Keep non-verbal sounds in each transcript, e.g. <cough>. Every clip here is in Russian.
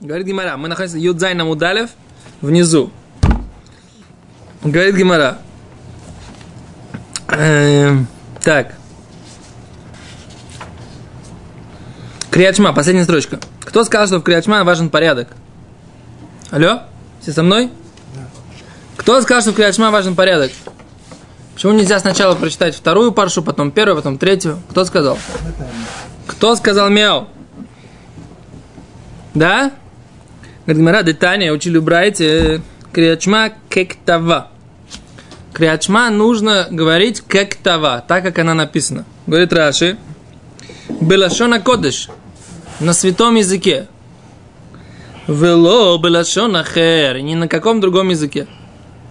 Говорит Гимара, мы находимся Юдзай на Мудалев внизу. Говорит Гимара. Эм, так. Криачма, последняя строчка. Кто сказал, что в Криачма важен порядок? Алло? Все со мной? Кто сказал, что в Криачма важен порядок? Почему нельзя сначала прочитать вторую паршу, потом первую, потом третью? Кто сказал? Кто сказал мяу? Да? Говорит, Гмара, детание учили брайте криачма кектава. Криачма нужно говорить кектава, так как она написана. Говорит Раши, Белашона кодыш, на святом языке. Вело белашона хер, ни на каком другом языке.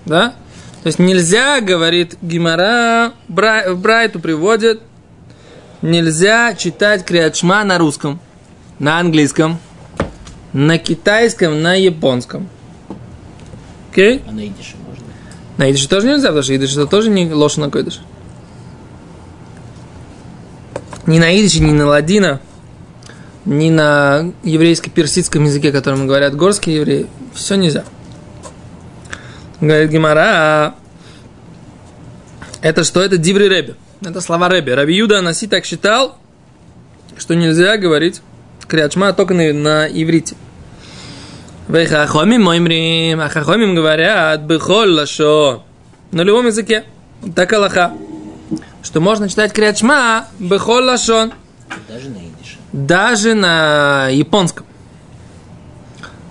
Да? То есть нельзя, говорит Гимара, в Брайту приводит, нельзя читать криачма на русском, на английском, на китайском, на японском. Окей? Okay? А на идише можно? На идише тоже нельзя, потому что идиш это тоже не на койдыш. Ни на идише, ни на ладина, ни на еврейско-персидском языке, которым говорят горские евреи, все нельзя. Говорит Гимара, это что? Это Диври Рэби. Это слова Рэби. Раби Юда Анаси так считал, что нельзя говорить Криачма только на, на иврите. Вейхахомим моймрим, а хахомим говорят, бехоль лашо, на любом языке. Так Аллаха. Что можно читать крячма бехоль лашон. Даже на идише. Даже на японском.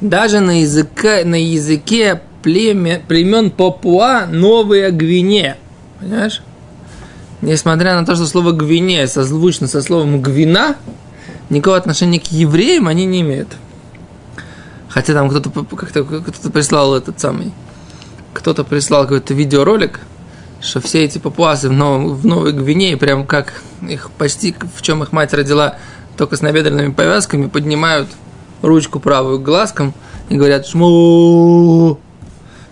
Даже на языке, на языке племе, племен Папуа Новая Гвинея. Понимаешь? Несмотря на то, что слово Гвинея созвучно со словом Гвина, никакого отношения к евреям они не имеют. Хотя там кто-то как-то кто-то прислал этот самый, кто-то прислал какой-то видеоролик, что все эти папуасы в, Новом, в Новой Гвинее, прям как их почти, в чем их мать родила, только с набедренными повязками, поднимают ручку правую к глазкам и говорят «шму».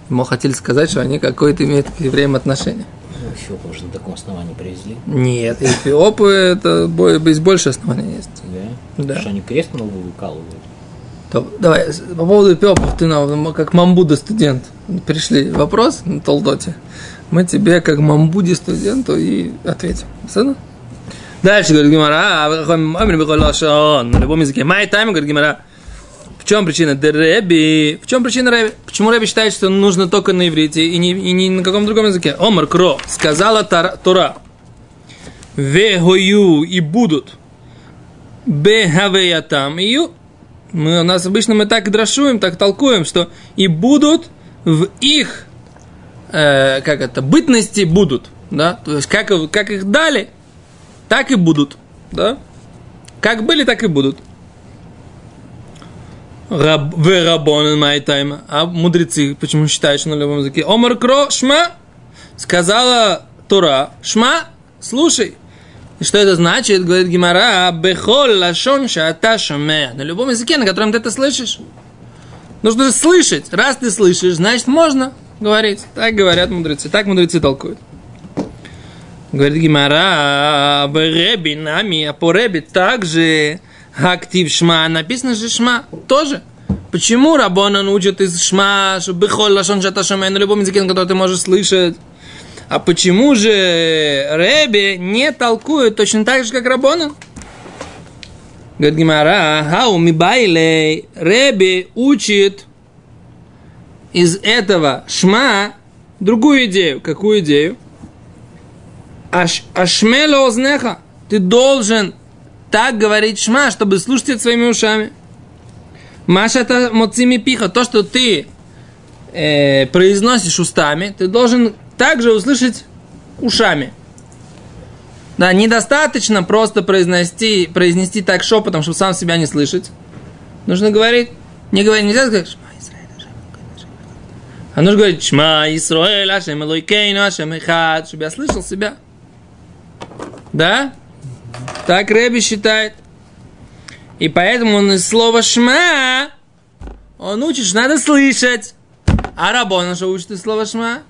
Ему хотели сказать, что они какое-то имеют к евреям отношение. Эфиопы уже на таком основании привезли? Нет, эфиопы это больше основания есть. Да? Да. Потому что они крест на лбу выкалывают. Давай, по поводу эфиопов, ты нам, как мамбуда студент, пришли вопрос на Толдоте. Мы тебе, как мамбуди студенту, и ответим. Все? Дальше говорит Гимара, на любом языке. Май тайм, говорит Гимара. В чем причина? Дереби. В чем причина Рэби? Почему Рэби считает, что нужно только на иврите и не, и не на каком другом языке? Омар Кро. Сказала Тора. Вегою и будут. Бехавеятам. И мы, у нас обычно мы так дрошуем, так толкуем, что и будут в их, э, как это, бытности будут, да, то есть как, как их дали, так и будут, да, как были, так и будут. Раб, в рабон майтайм, а мудрецы почему считают, что на любом языке? Омар кро шма, сказала Тура, шма, слушай, что это значит? Говорит Гимара, бехол лашон шата шаме. На любом языке, на котором ты это слышишь. Нужно слышать. Раз ты слышишь, значит можно говорить. Так говорят мудрецы. Так мудрецы толкуют. Говорит Гимара, Реби нами, а по Реби также актив шма. Написано же шма тоже. Почему Рабона учит из шма, что бехол лашон шата шаме на любом языке, на котором ты можешь слышать? А почему же Рэби не толкует точно так же, как Рабона? Говорит Гимара, хау ми байлей, Рэби учит из этого шма другую идею. Какую идею? Аш, ашмело ознеха. Ты должен так говорить шма, чтобы слушать это своими ушами. Маша это моцими пиха. То, что ты э, произносишь устами, ты должен также услышать ушами. Да, недостаточно просто произнести, произнести так шепотом, чтобы сам себя не слышать. Нужно говорить, не говорить, нельзя сказать, а нужно говорить, Шма Исраэль, Ашем Элойкейну, Ашем Эхад, чтобы я слышал себя. Да? Так Рэби считает. И поэтому он из слова «шма» он учит, что надо слышать. А Рабона что учит из слова «шма»?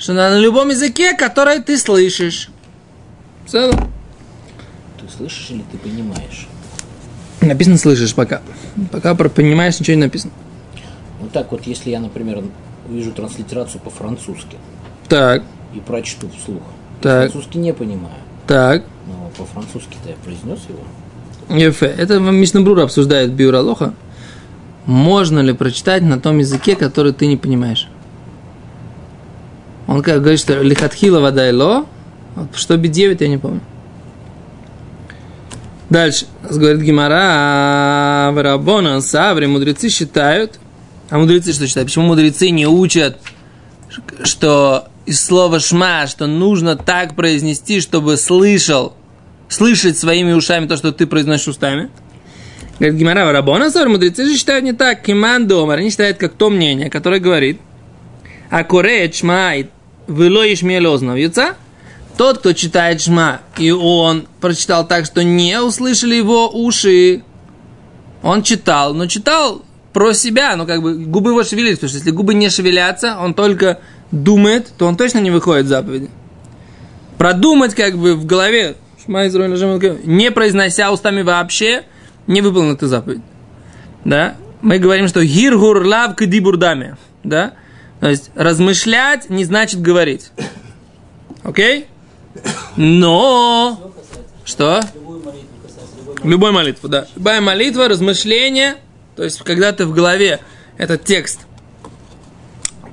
Что на любом языке, который ты слышишь. Все. Ты слышишь или ты понимаешь? Написано слышишь пока. Пока про- понимаешь, ничего не написано. Ну так вот, если я, например, увижу транслитерацию по-французски Так, и прочту вслух, Так. французский не понимаю, так. но по-французски-то я произнес его. Ефе. Это Мишнабрура обсуждает Биуралоха. Можно ли прочитать на том языке, который ты не понимаешь? Он говорит, что лихатхила вода и ло, что бедевит, я не помню. Дальше. Говорит Гимара, Варабона, Саври, мудрецы считают, а мудрецы что считают? Почему мудрецы не учат, что из слова шма, что нужно так произнести, чтобы слышал, слышать своими ушами то, что ты произносишь устами? Говорит Гимара, Варабона, Саври, мудрецы же считают не так. Киман Домар, они считают как то мнение, которое говорит, а кореет шмай, выло ишмелознов, яйца? Тот, кто читает шма, и он прочитал так, что не услышали его уши, он читал, но читал про себя, ну как бы губы его шевелились, потому что если губы не шевелятся, он только думает, то он точно не выходит в заповеди. Продумать как бы в голове, не произнося устами вообще, не выполнена эта заповедь. Да? Мы говорим, что гиргур лав кадибурдами. Да? То есть размышлять не значит говорить. Окей? Но... Что? Любой молитву, да. Любая молитва, размышление, то есть когда ты в голове этот текст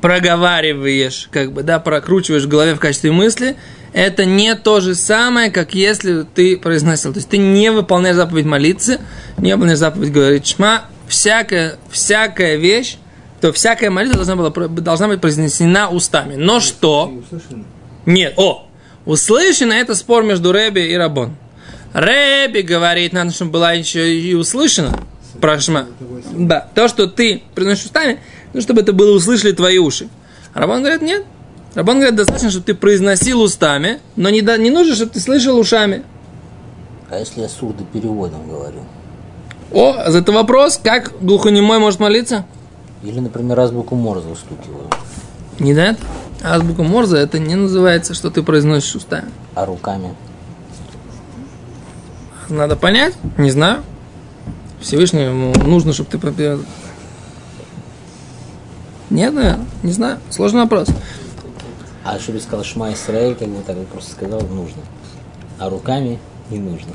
проговариваешь, как бы, да, прокручиваешь в голове в качестве мысли, это не то же самое, как если ты произносил. То есть ты не выполняешь заповедь молиться, не выполняешь заповедь говорить шма, всякая, всякая вещь, то всякая молитва должна, была, должна быть произнесена устами. Но что? Нет, о, услышано это спор между Рэби и Рабон. Рэби говорит, надо, чтобы была еще и услышана про шма. Да, то, что ты произносишь устами, ну, чтобы это было услышали твои уши. А Рабон говорит, нет. Рабон говорит, достаточно, чтобы ты произносил устами, но не, да, не нужно, чтобы ты слышал ушами. А если я сурдопереводом говорю? О, это вопрос, как глухонемой может молиться? Или, например, азбуку Морзе устукиваю. Не да? Азбука Морзе это не называется, что ты произносишь устами. А руками? Надо понять, не знаю. Всевышнему нужно, чтобы ты. Нет, наверное, не знаю. Сложный вопрос. А чтобы сказал Шма Исраэль, как бы так просто сказал, нужно. А руками не нужно.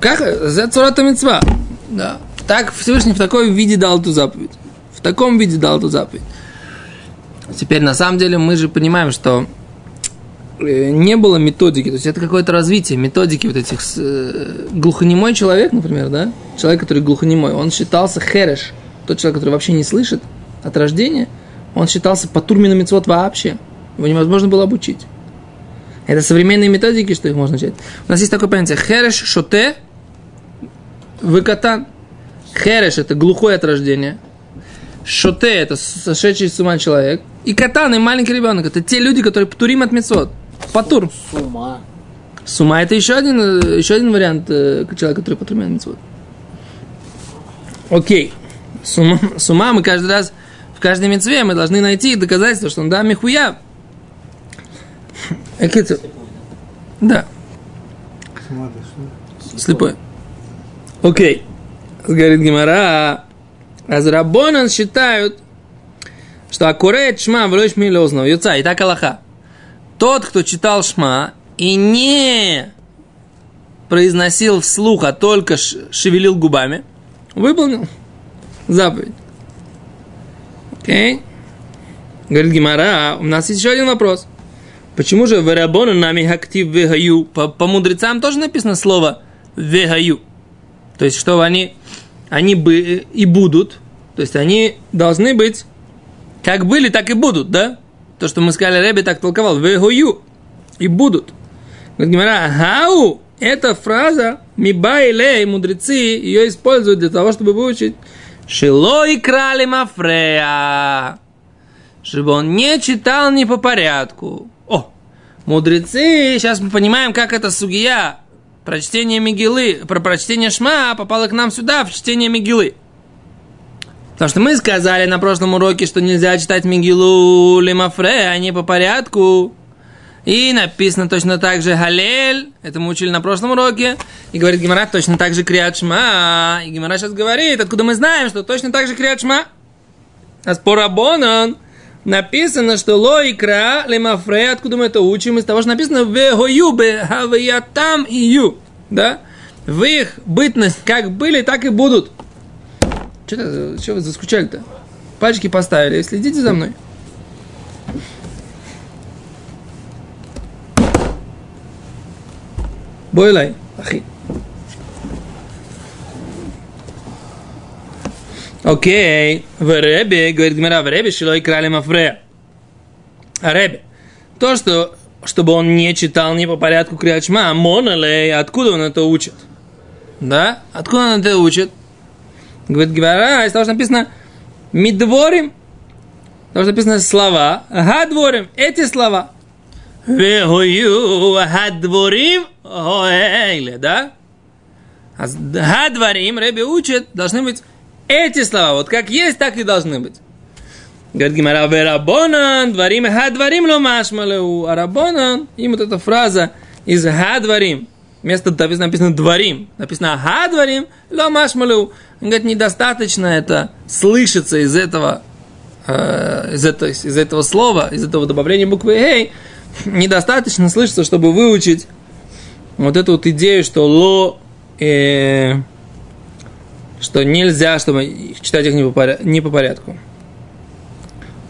Как? За цурата мецва. Да. Так Всевышний в таком виде дал эту заповедь. В таком виде дал эту заповедь. Теперь, на самом деле, мы же понимаем, что э, не было методики, то есть это какое-то развитие методики вот этих э, глухонемой человек, например, да, человек, который глухонемой, он считался хереш, тот человек, который вообще не слышит от рождения, он считался патурмином мецвод вообще, его невозможно было обучить. Это современные методики, что их можно начать. У нас есть такое понятие хереш, шоте, выкатан. Хереш – это глухой от рождения. Шоте – это сошедший с ума человек. И катан, и маленький ребенок – это те люди, которые патурим от мецвод. Патур. С ума. С ума – это еще один, э, еще один вариант э, человека, который патурим от мецвод. Окей. С ума, с ума мы каждый раз, в каждой мецве мы должны найти доказательство, что он да, михуя. Экицу. <laughs> Да. Слепой. Окей. Говорит Гимара. Азрабонан считают, что акурет шма влёшь милёзнов. Юца, и так Аллаха. Тот, кто читал шма и не произносил вслух, а только шевелил губами, выполнил заповедь. Окей. Говорит Гимара, у нас есть еще один вопрос. Почему же варабону нами актив вегаю? По, по мудрецам тоже написано слово вегаю. То есть, что они, они бы и будут. То есть, они должны быть как были, так и будут, да? То, что мы сказали, Рэби так толковал. Вегаю. И будут. Говорит Гимара, хау, эта фраза, мибайлей, мудрецы ее используют для того, чтобы выучить Шило и крали мафрея. Чтобы он не читал не по порядку. О, мудрецы, сейчас мы понимаем, как это сугия. Прочтение Мигилы, про прочтение Шма попало к нам сюда, в чтение Мигилы. Потому что мы сказали на прошлом уроке, что нельзя читать Мигилу Лимафре, а не по порядку. И написано точно так же Галель, это мы учили на прошлом уроке, и говорит Гимара точно так же Криат Шма. И Гимара сейчас говорит, откуда мы знаем, что точно так же Криат Шма. А по Рабонан написано, что лоикра лемафре, откуда мы это учим, из того, что написано вегою я там и ю, да? В их бытность как были, так и будут. Что, что вы заскучали-то? Пальчики поставили, следите за мной. Бойлай, ахи. Окей, в Ребе, говорит Гмара, в Ребе шилой крали мафрея. А Ребе, то, что, чтобы он не читал не по порядку Криачма, а монолей, откуда он это учит? Да? Откуда он это учит? Говорит Гмара, из того, что написано Мидворим, потому что написано слова, гадворим, эти слова. Вегую гадворим Оэйле, да? А гадварим, Рэби учит, должны быть эти слова. Вот как есть, так и должны быть. Говорит Гимара, верабонан, дворим, гадварим ло машмалеу. А рабонан, им вот эта фраза из гадварим, вместо написано дворим, написано гадварим ло машмалеу. Он говорит, недостаточно это слышится из этого, э, из, этого, из этого слова, из этого добавления буквы «эй», недостаточно слышится, чтобы выучить вот эту вот идею, что ло, э, что нельзя, чтобы читать их не по, порядку, не по порядку.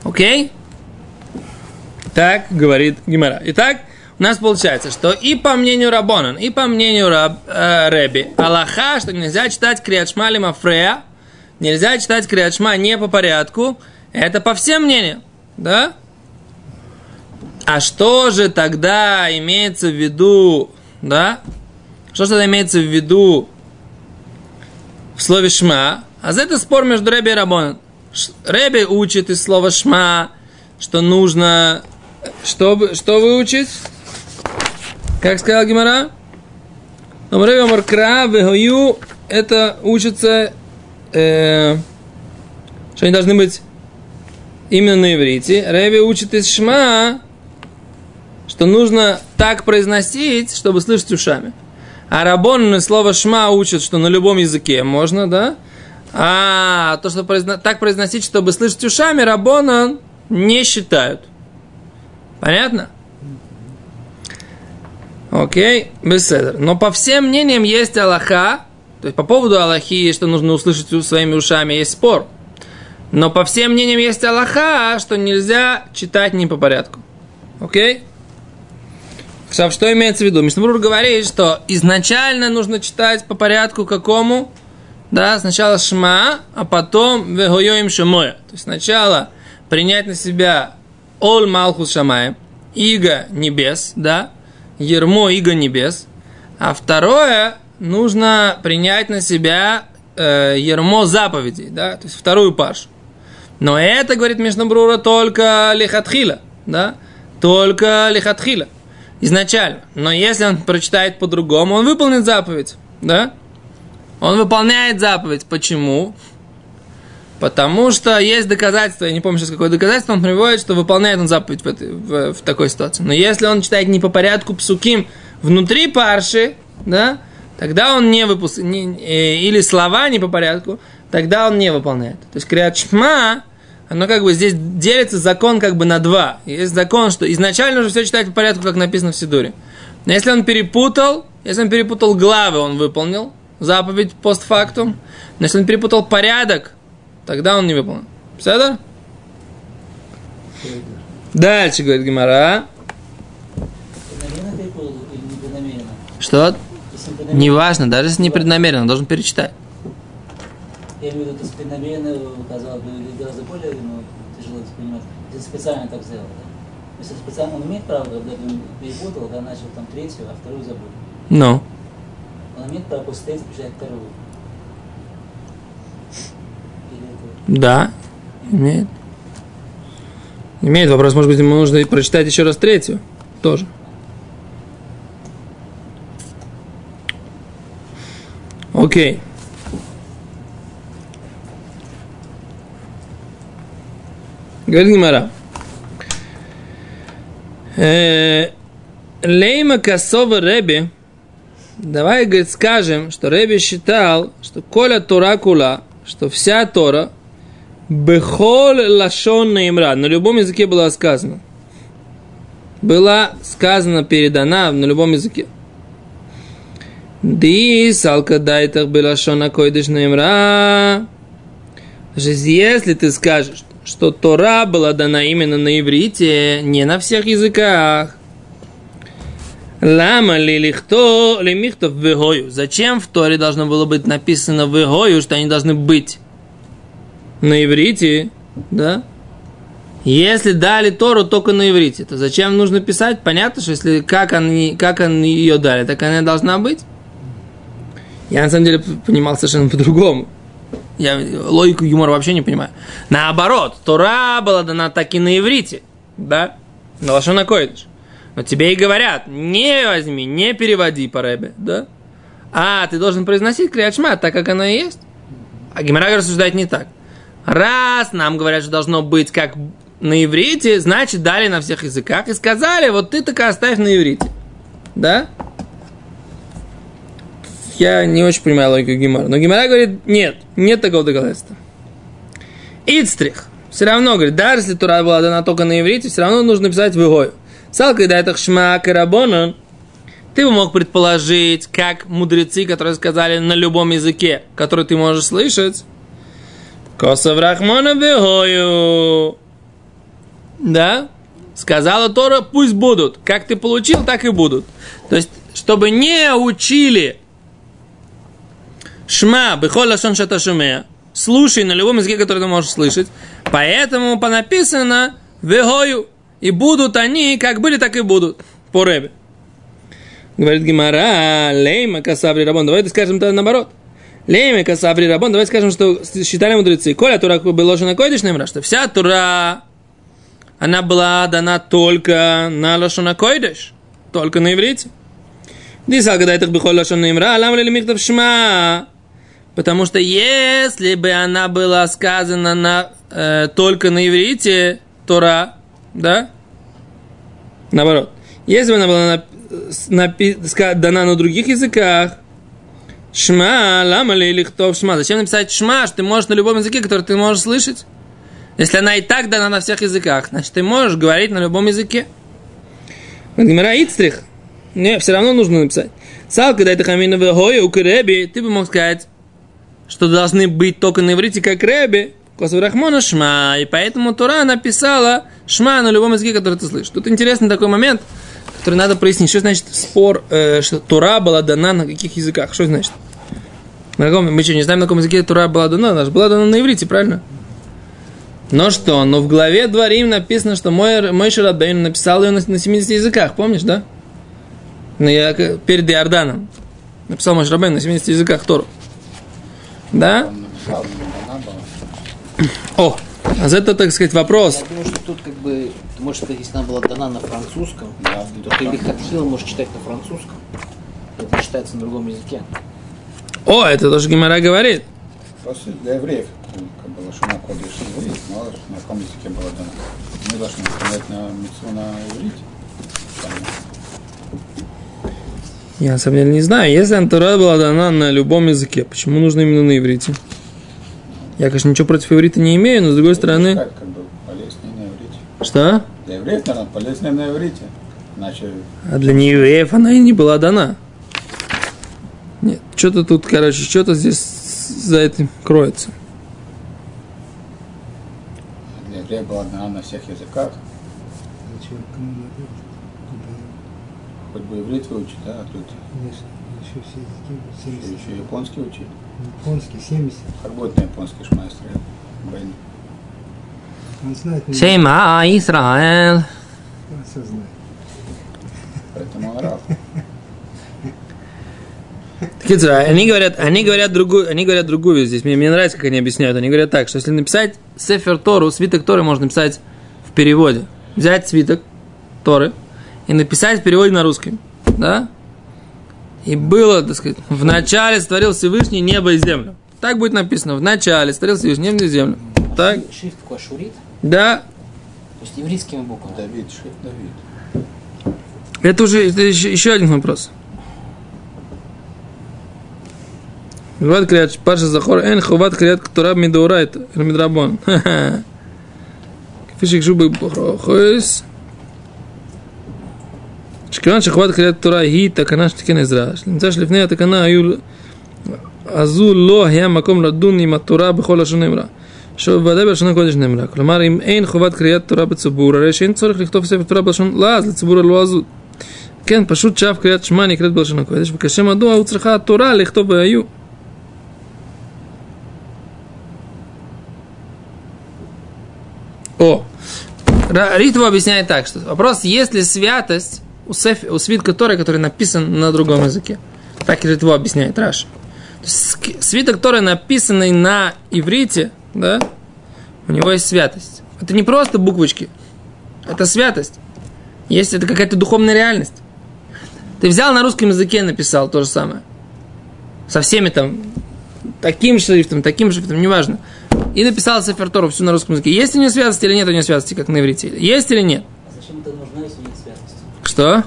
Окей? Так говорит Гимара. Итак, у нас получается, что и по мнению Рабонан, и по мнению Раб, э, Реби, Аллаха, что нельзя читать Криачма Лимафрея, нельзя читать Криачма не по порядку, это по всем мнениям, да? А что же тогда имеется в виду да? Что же имеется в виду в слове «шма»? А за это спор между Рэби и Рабоном. Рэби учит из слова «шма», что нужно... Что, что выучить? Как сказал Гимара? Рэби Маркра, Вегою, это учится, э, что они должны быть именно на иврите. Рэби учит из «шма», что нужно так произносить, чтобы слышать ушами. А Рабон слово «шма» учат, что на любом языке можно, да? А то, что произно... так произносить, чтобы слышать ушами, Рабона не считают. Понятно? Окей, беседер. Но по всем мнениям есть Аллаха, то есть по поводу Аллахи, что нужно услышать своими ушами, есть спор. Но по всем мнениям есть Аллаха, что нельзя читать не по порядку. Окей? Ксав, что имеется в виду? Мишнабрур говорит, что изначально нужно читать по порядку какому? Да, сначала шма, а потом вегойоим шамоя. То есть сначала принять на себя ол малхус шамая, иго небес, да, ермо иго небес. А второе, нужно принять на себя э, ермо заповедей, да, то есть вторую пашу. Но это, говорит Мишнабрура, только лихатхила, да, только лихатхила изначально. Но если он прочитает по-другому, он выполнит заповедь. Да? Он выполняет заповедь. Почему? Потому что есть доказательство, я не помню сейчас какое доказательство, он приводит, что выполняет он заповедь в, этой, в, в такой ситуации. Но если он читает не по порядку псуким внутри парши, да, тогда он не выпускает, э, или слова не по порядку, тогда он не выполняет. То есть криат оно как бы здесь делится закон как бы на два. Есть закон, что изначально уже все читать по порядку, как написано в Сидуре. Но если он перепутал, если он перепутал главы, он выполнил заповедь постфактум. Но если он перепутал порядок, тогда он не выполнил. Все Дальше, говорит Гимара. Что? Неважно, даже если непреднамеренно, он должен перечитать. Я имею в виду, это преднамеренно, казалось бы, гораздо более ну, тяжело воспринимать. Если специально так сделал, да? Если специально он имеет право, когда перепутал, да, начал там третью, а вторую забыл. Ну. Он имеет право после третьей включать вторую. Да, имеет. Имеет вопрос, может быть, ему нужно прочитать еще раз третью. Тоже. Окей. Okay. Говорит Гимара. Лейма Косова Реби, давай, говорит, скажем, что Реби считал, что Коля Тора Кула, что вся Тора, Бехол Лашон Имра, на любом языке была сказана. Была сказана, передана на любом языке. Ди салка дайтах белашона койдыш наимра. Если ты скажешь, что Тора была дана именно на иврите, не на всех языках. Лама ли лихто лимихтов вегою. Зачем в Торе должно было быть написано вегою, что они должны быть на иврите, да? Если дали Тору только на иврите, то зачем нужно писать? Понятно, что если как они, как они ее дали, так она должна быть. Я на самом деле понимал совершенно по-другому. Я логику юмора вообще не понимаю. Наоборот, Тора была дана так и на иврите, да? На лошона койдыш. Но тебе и говорят, не возьми, не переводи по рэбе, да? А, ты должен произносить криачма так, как оно и есть. А Гимара рассуждает не так. Раз нам говорят, что должно быть как на иврите, значит, дали на всех языках и сказали, вот ты так оставь на иврите. Да? Я не очень понимаю логику Гимара. Но Гимара говорит, нет, нет такого доказательства. Ицтрих. Все равно, говорит, даже если Тура была дана только на иврите, все равно нужно писать в Игою. Сал, когда это шма карабона, ты бы мог предположить, как мудрецы, которые сказали на любом языке, который ты можешь слышать, Косов Рахмона Бегою. Да? Сказала Тора, пусть будут. Как ты получил, так и будут. То есть, чтобы не учили Шма, бехол лашон шата шумея. Слушай на любом языке, который ты можешь слышать. Поэтому понаписано вегою. И будут они, как были, так и будут. По ребе. Говорит Гимара, лейма касаври рабон. Давайте скажем то наоборот. Лейма касаври рабон. Давайте скажем, что считали мудрецы. Коля тура было же на койдиш что вся тура, она была дана только на лошона койдиш. Только на иврите. Дисал, когда это бихол лошона имра, лам ли михтав шма. Потому что если бы она была сказана на, э, только на иврите, Тора, да? Наоборот. Если бы она была напи, дана на других языках, Шма, лама ли или кто шма. Зачем написать шма, что ты можешь на любом языке, который ты можешь слышать? Если она и так дана на всех языках, значит, ты можешь говорить на любом языке. Гмара Ицтрих. Не, все равно нужно написать. Сал, когда это хамина в у ты бы мог сказать, что должны быть только на иврите, как Рэби, Косварахмона Шма, и поэтому Тура написала Шма на любом языке, который ты слышишь. Тут интересный такой момент, который надо прояснить. Что значит спор, э, что Тура была дана на каких языках? Что значит? На каком, мы что, не знаем, на каком языке Тура была дана? Она же была дана на иврите, правильно? Но что? Но в главе Дворим написано, что мой, мой Шарабейн написал ее на, на 70 языках, помнишь, да? На, я, перед Иорданом. Написал мой Шарабейн на 70 языках Тору. Да? О, а это, так сказать, вопрос. Я думаю, что тут как бы, может, если она была дана на французском, да, то ты Лихатхила можешь читать на французском. Это не считается на другом языке. О, это тоже Гимара говорит. Просто для евреев, как было, что на кодиш евреев, мало на каком языке было дано. Мы должны сказать на митцву на иврите. Я на самом деле не знаю. Если Антура была дана на любом языке, почему нужно именно на иврите? Я, конечно, ничего против иврита не имею, но с другой стороны... Как, как бы полезнее на иврите. Что? Для евреев, наверное, полезнее на иврите. Иначе... А для неевреев она и не была дана. Нет, что-то тут, короче, что-то здесь за этим кроется. Для евреев была дана на всех языках. Хоть бы иврит выучить, да, а тут Конечно, еще все языки, 70. еще японский учить. Японский, 70. Как будет на японский шмайстер? Бен. Он знает, Шейма Исраэл. он все знает. Поэтому араб. Так, они говорят, они говорят другую, они говорят другую здесь. Мне, мне нравится, как они объясняют. Они говорят так, что если написать Сефер Тору, свиток Торы можно написать в переводе. Взять свиток Торы и написать в переводе на русский. Да? И было, так сказать, в начале створил Всевышний небо и землю. Так будет написано. В начале створил Всевышний небо и землю. Так. Шрифт такой шурит? Да. То есть еврейскими буквами. Давид, шрифт Давид. Это уже это еще, еще один вопрос. Хуват крият парша захор эн хуват крият ктура мидурайт мидрабон. <laughs> Кефишик жубы хойс. שכיוון שחובת קריאת תורה היא תקנה שתיקן עזרא, נמצא שלפני התקנה היו, הזו לא היה מקום לדון עם התורה בכל לשון נאמרה. שבוודאי בלשון הקודש נאמרה. כלומר, אם אין חובת קריאת תורה בציבור, הרי שאין צורך לכתוב ספר תורה בלשון לעז לציבור הלא עזות. כן, פשוט שאף קריאת שמע נקראת בלשון הקודש, וכשם מדוע הוא צריכה התורה לכתוב והיו. О, Ра- Ритва объясняет так, что вопрос, есть ли святость у, сеф, у свитка Торы, который написан на другом языке. Так и Ритва объясняет Раш. Свиток Торы, написанный на иврите, да, у него есть святость. Это не просто буквочки, это святость. Есть это какая-то духовная реальность. Ты взял на русском языке, написал то же самое. Со всеми там, таким шрифтом, таким шрифтом, неважно. И написал Сефер Тору всю на русском языке. Есть у нее святость или нет у нее святости, как на иврите? Есть или нет? А зачем это нужно, если нет? Что?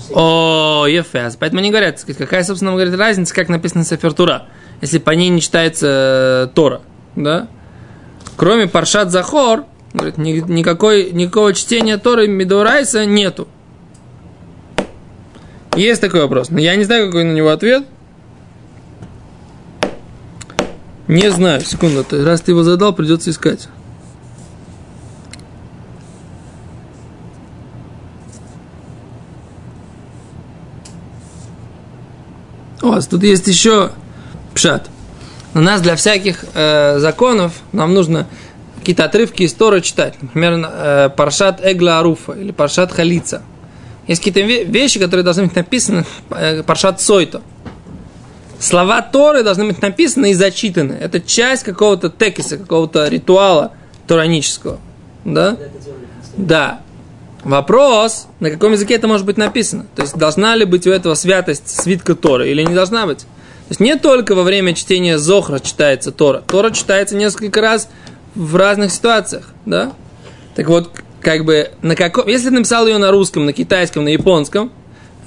Всяких. О, Ефес. Поэтому они говорят, какая, собственно говоря, разница, как написано Сефер Тура, если по ней не читается э, Тора, да? Кроме Паршат Захор, говорит, ни- никакой, никакого чтения Торы Мидорайса нету. Есть такой вопрос, но я не знаю, какой на него ответ. Не знаю, секунду, раз ты его задал, придется искать. Вас тут есть еще пшат. У нас для всяких э, законов нам нужно какие-то отрывки из Тора читать. Например, э, Паршат Эгла Аруфа или Паршат Халица. Есть какие-то ве- вещи, которые должны быть написаны э, Паршат Сойто. Слова Торы должны быть написаны и зачитаны. Это часть какого-то текиса, какого-то ритуала торанического. Да? Да. Вопрос, на каком языке это может быть написано. То есть, должна ли быть у этого святость свитка Торы или не должна быть. То есть, не только во время чтения Зохра читается Тора. Тора читается несколько раз в разных ситуациях, да? Так вот, как бы, на каком... Если ты написал ее на русском, на китайском, на японском,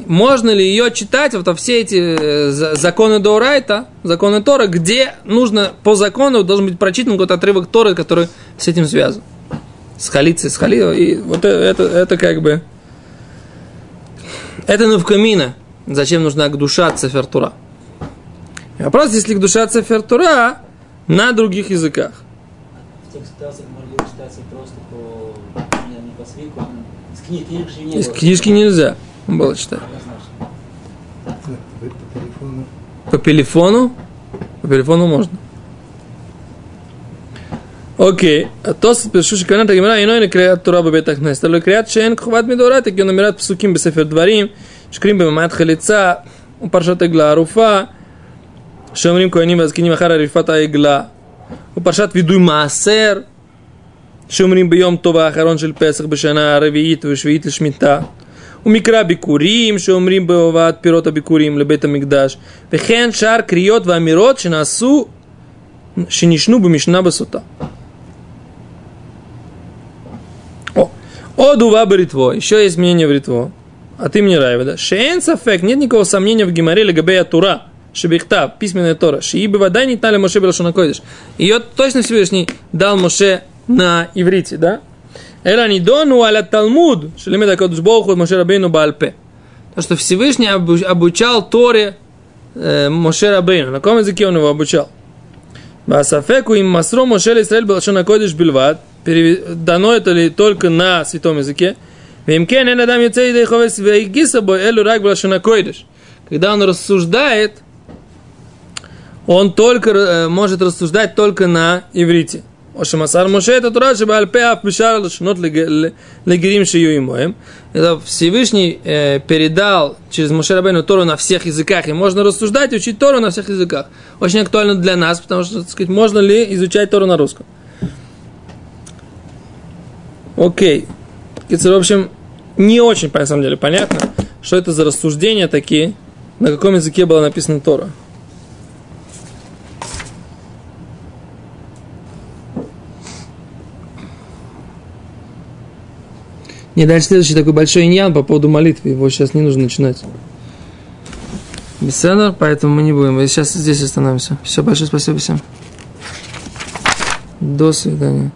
можно ли ее читать, вот во все эти э, за- законы Доурайта, законы Тора, где нужно по закону должен быть прочитан какой-то отрывок Торы, который с этим связан с халицей, с халилой. И вот э- это, это как бы... Это навкамина. Зачем нужна душа цифертура? Вопрос, если душа цифертура на других языках. В тех ситуациях могли читаться просто по, не, не по свитку, с книг, книг же не Из было. книжки нельзя было читать. По телефону? По телефону можно. Окей. А то пишу, что каната гимара иной לקריאת תורה בבית הכנסת, אלא לקריאת שאין חובת מדאורייתא, כגון אמירת פסוקים בספר דברים, שקרים במעמד חליצה, ופרשת עגלה ערופה, שאומרים כהנים והזקנים אחר עריפת העגלה, ופרשת וידוי מעשר, שאומרים ביום טוב האחרון של פסח בשנה הרביעית ושביעית לשמיטה. ומקרא ביקורים שאומרים בהובאת פירות הביקורים לבית המקדש, וכן שאר קריאות ואמירות שנעשו, שנשנו במשנה בסוטה. Од ува бритво. Еще есть мнение в ритво. А ты мне райва, да? Шеен сафек. Нет никакого сомнения в геморе легабея тура. Шебихта, письменная Тора. Шиибы вода не тали Моше Белашунакойдыш. Ее точно Всевышний дал Моше на иврите, да? Эра нидону аля Талмуд. Шелемеда кодуш Богу Моше Рабейну Бальпе. То, что Всевышний обучал Торе э, Моше Рабейну. На каком языке он его обучал? Басафеку им масро Моше Исраэль Белашунакойдыш Бильват. Дано это ли только на святом языке? Когда он рассуждает, он только э, может рассуждать только на иврите. Ошамасар Моше это Тура, чтобы Альпеа Пишар Лашнот Легерим Шию Имоем. Это Всевышний э, передал через Моше Рабейну Тору на всех языках. И можно рассуждать и учить Тору на всех языках. Очень актуально для нас, потому что, так сказать, можно ли изучать Тору на русском. Окей. В общем, не очень, на самом деле, понятно, что это за рассуждения такие, на каком языке была написана Тора. Не, дальше следующий такой большой иньян по поводу молитвы. Его сейчас не нужно начинать. Беседа, поэтому мы не будем. Мы сейчас здесь остановимся. Все, большое спасибо всем. До свидания.